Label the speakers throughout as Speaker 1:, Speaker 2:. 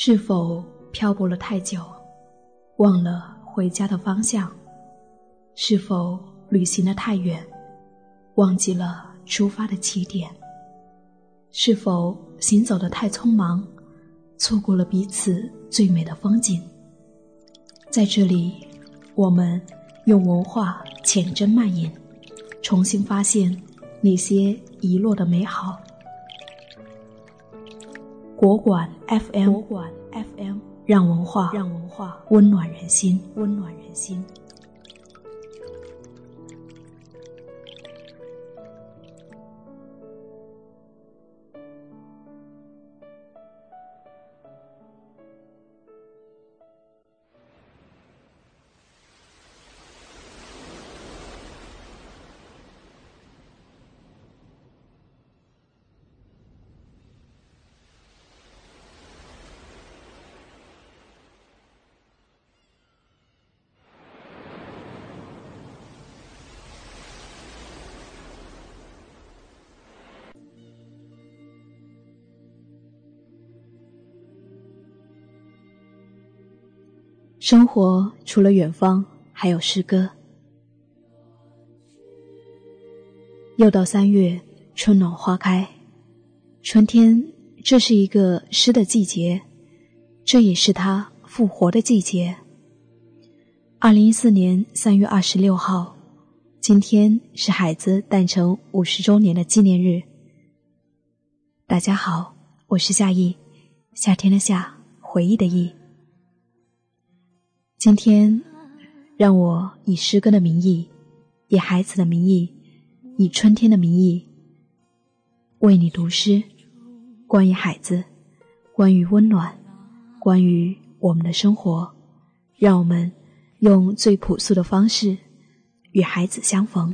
Speaker 1: 是否漂泊了太久，忘了回家的方向？是否旅行的太远，忘记了出发的起点？是否行走的太匆忙，错过了彼此最美的风景？在这里，我们用文化浅斟慢饮，重新发现那些遗落的美好。国馆 FM，国馆 FM，让文化让文化。温暖人心，温暖人心。生活除了远方，还有诗歌。又到三月，春暖花开，春天，这是一个诗的季节，这也是它复活的季节。二零一四年三月二十六号，今天是海子诞辰五十周年的纪念日。大家好，我是夏意，夏天的夏，回忆的忆。今天，让我以诗歌的名义，以孩子的名义，以春天的名义，为你读诗，关于孩子，关于温暖，关于我们的生活，让我们用最朴素的方式与孩子相逢。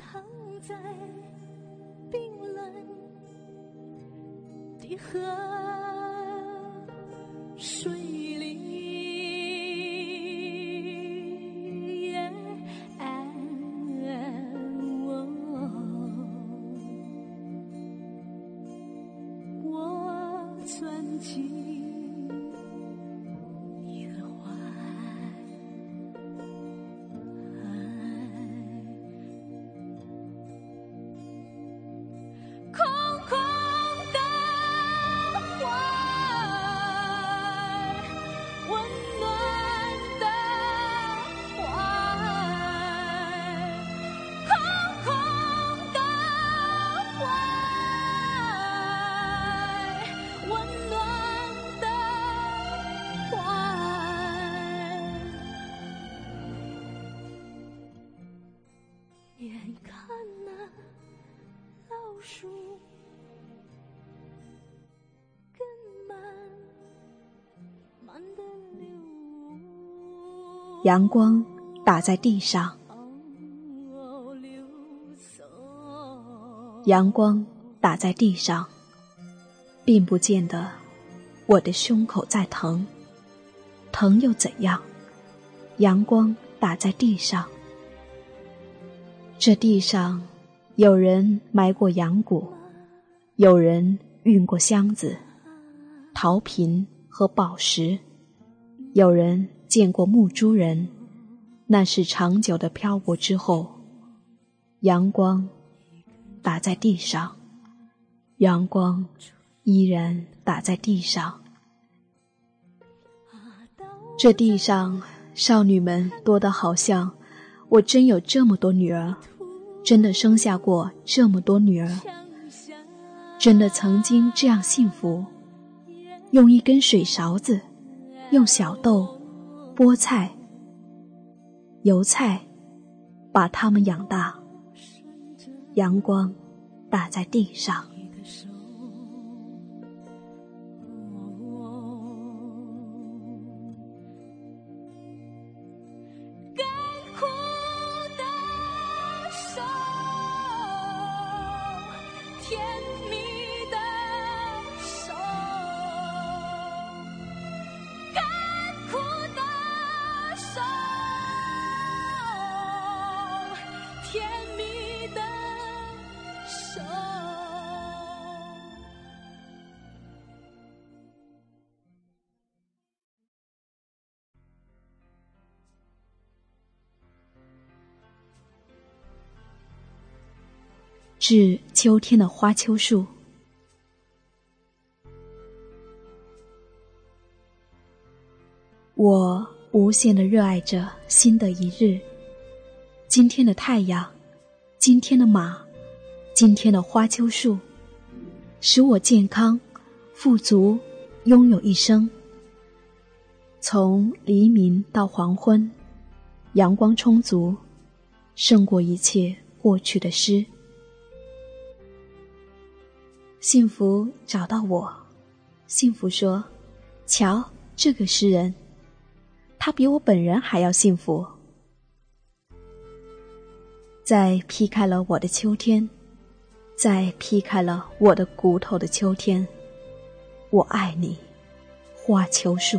Speaker 1: 情。阳光打在地上，阳光打在地上，并不见得我的胸口在疼，疼又怎样？阳光打在地上，这地上有人埋过羊骨，有人运过箱子、陶瓶和宝石，有人。见过木珠人，那是长久的漂泊之后，阳光打在地上，阳光依然打在地上。这地上少女们多得好像我真有这么多女儿，真的生下过这么多女儿，真的曾经这样幸福，用一根水勺子，用小豆。菠菜、油菜，把它们养大。阳光打在地上。致秋天的花秋树。我无限的热爱着新的一日。今天的太阳，今天的马，今天的花秋树，使我健康、富足，拥有一生。从黎明到黄昏，阳光充足，胜过一切过去的诗。幸福找到我，幸福说：“瞧，这个诗人。”他比我本人还要幸福，在劈开了我的秋天，在劈开了我的骨头的秋天，我爱你，花秋树。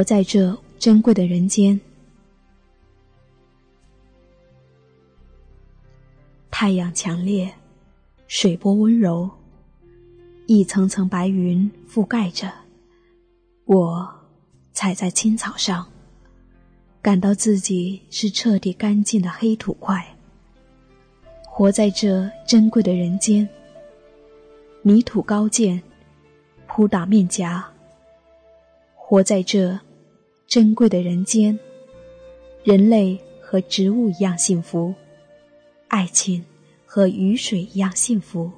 Speaker 1: 活在这珍贵的人间，太阳强烈，水波温柔，一层层白云覆盖着我，踩在青草上，感到自己是彻底干净的黑土块。活在这珍贵的人间，泥土高见，扑打面颊。活在这珍贵的人间，人类和植物一样幸福，爱情和雨水一样幸福。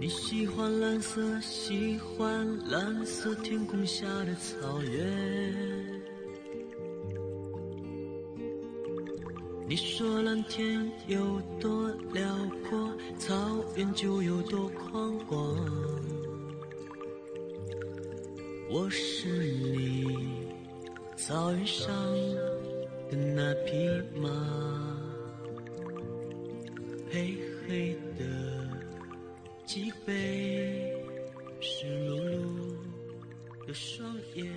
Speaker 2: 你喜欢蓝色，喜欢蓝色天空下的草原。你说蓝天有多辽阔，草原就有多宽广。我是你草原上的那匹马，黑黑的。背湿漉漉的双眼。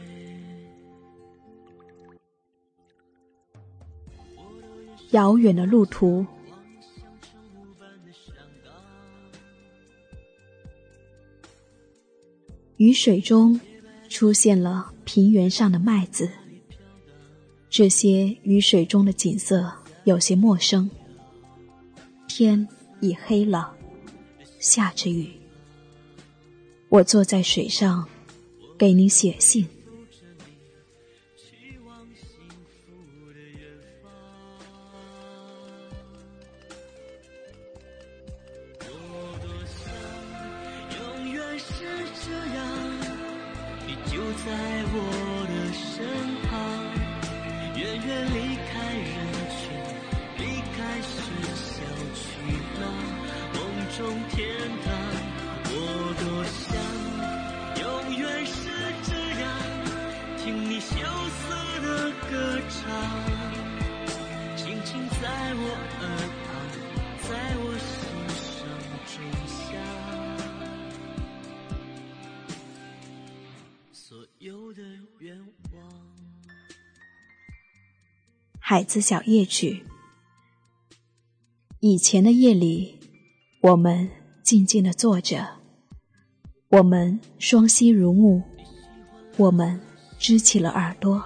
Speaker 1: 遥远的路途，雨水中出现了平原上的麦子。这些雨水中的景色有些陌生。天已黑了。下着雨，我坐在水上，给你写信。海子小夜曲。以前的夜里，我们静静的坐着，我们双膝如木，我们支起了耳朵，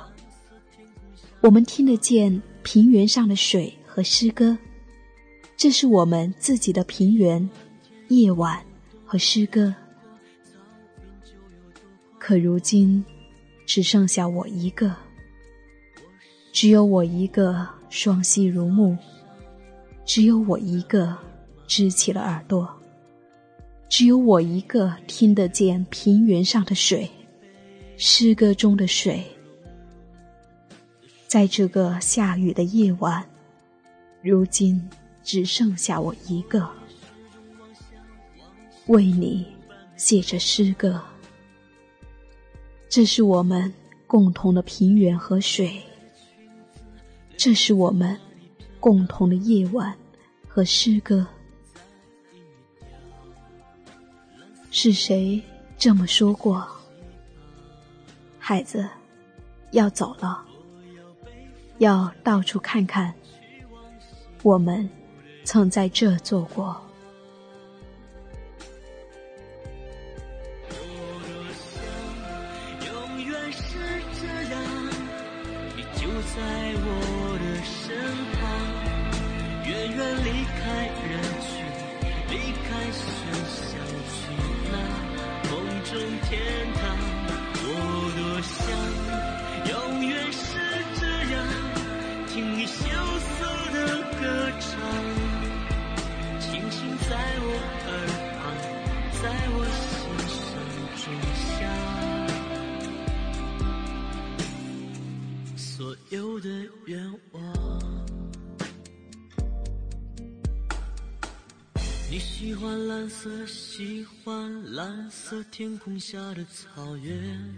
Speaker 1: 我们听得见平原上的水和诗歌，这是我们自己的平原、夜晚和诗歌。可如今，只剩下我一个。只有我一个双膝如木，只有我一个支起了耳朵，只有我一个听得见平原上的水，诗歌中的水。在这个下雨的夜晚，如今只剩下我一个，为你写着诗歌。这是我们共同的平原和水，这是我们共同的夜晚和诗歌。是谁这么说过？孩子，要走了，要到处看看。我们曾在这做过。
Speaker 2: 永远是这样，就在我的身旁，远远离开人群，离开喧嚣，去那梦中天堂。我多想永远是这样，听你羞涩的歌唱，轻轻在我有的愿望。你喜欢蓝色，喜欢蓝色天空下的草原。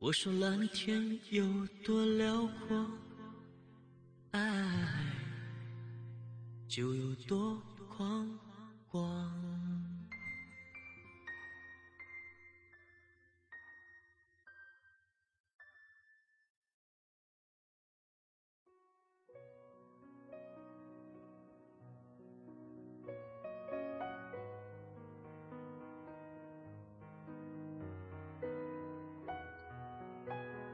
Speaker 2: 我说蓝天有多辽阔，爱就有多宽广。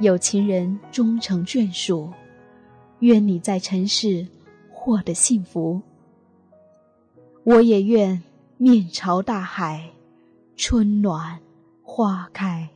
Speaker 1: 有情人终成眷属，愿你在尘世获得幸福。我也愿面朝大海，春暖花开。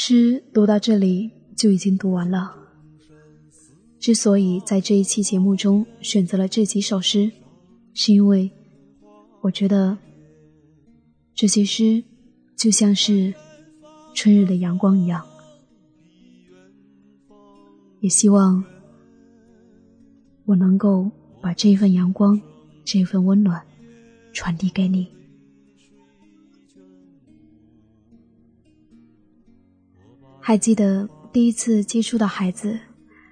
Speaker 1: 诗读到这里就已经读完了。之所以在这一期节目中选择了这几首诗，是因为我觉得这些诗就像是春日的阳光一样，也希望我能够把这份阳光、这份温暖传递给你。还记得第一次接触到孩子，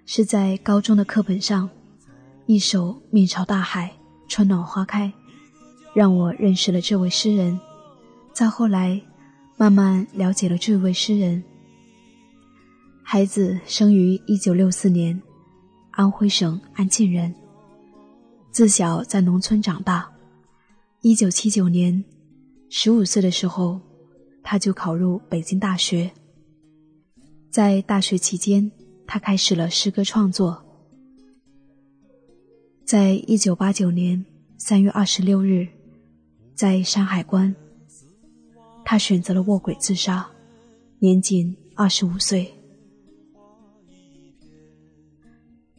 Speaker 1: 是在高中的课本上，一首《面朝大海，春暖花开》，让我认识了这位诗人。再后来，慢慢了解了这位诗人。孩子生于一九六四年，安徽省安庆人，自小在农村长大。一九七九年，十五岁的时候，他就考入北京大学。在大学期间，他开始了诗歌创作。在一九八九年三月二十六日，在山海关，他选择了卧轨自杀，年仅二十五岁。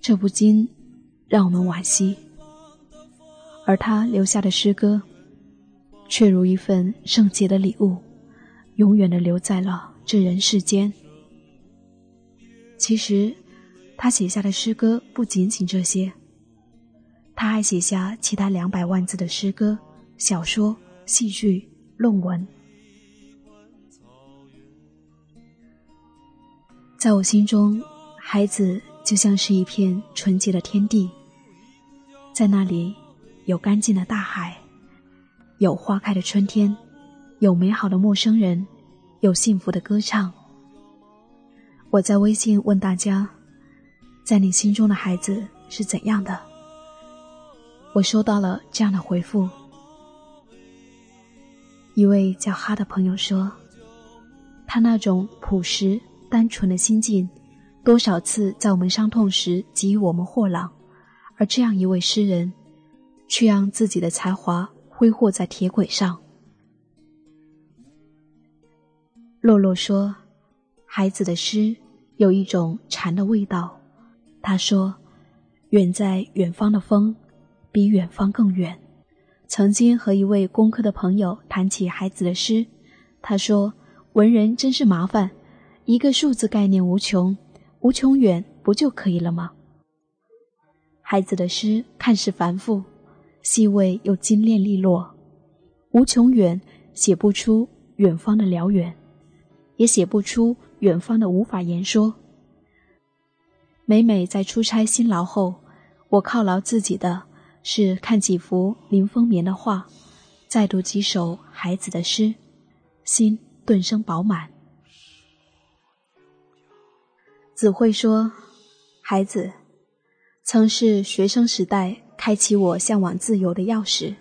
Speaker 1: 这不禁让我们惋惜。而他留下的诗歌，却如一份圣洁的礼物，永远的留在了这人世间。其实，他写下的诗歌不仅仅这些，他还写下其他两百万字的诗歌、小说、戏剧、论文。在我心中，孩子就像是一片纯洁的天地，在那里有干净的大海，有花开的春天，有美好的陌生人，有幸福的歌唱。我在微信问大家，在你心中的孩子是怎样的？我收到了这样的回复：一位叫哈的朋友说，他那种朴实单纯的心境，多少次在我们伤痛时给予我们豁朗，而这样一位诗人，却让自己的才华挥霍在铁轨上。洛洛说。孩子的诗有一种禅的味道。他说：“远在远方的风，比远方更远。”曾经和一位工科的朋友谈起孩子的诗，他说：“文人真是麻烦，一个数字概念无穷，无穷远不就可以了吗？”孩子的诗看似繁复，细微又精炼利落。无穷远写不出远方的辽远，也写不出。远方的无法言说。每每在出差辛劳后，我犒劳自己的是看几幅林风眠的画，再读几首孩子的诗，心顿生饱满。子慧说：“孩子，曾是学生时代开启我向往自由的钥匙，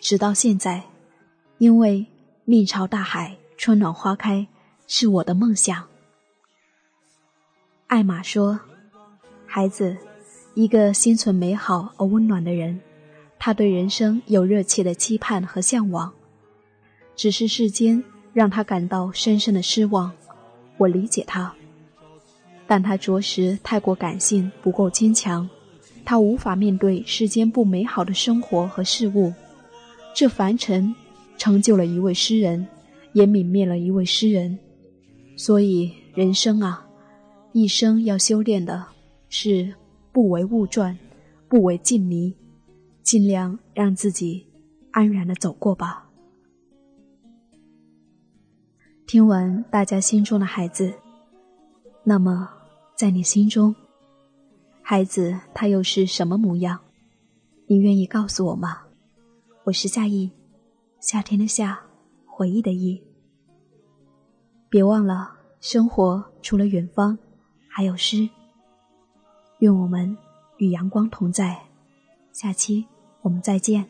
Speaker 1: 直到现在，因为面朝大海，春暖花开，是我的梦想。”艾玛说：“孩子，一个心存美好而温暖的人，他对人生有热切的期盼和向往，只是世间让他感到深深的失望。我理解他，但他着实太过感性，不够坚强。他无法面对世间不美好的生活和事物。这凡尘成就了一位诗人，也泯灭了一位诗人。所以人生啊！”一生要修炼的是不为物转，不为境迷，尽量让自己安然的走过吧。听完大家心中的孩子，那么在你心中，孩子他又是什么模样？你愿意告诉我吗？我是夏意，夏天的夏，回忆的忆。别忘了，生活除了远方。还有诗，愿我们与阳光同在。下期我们再见。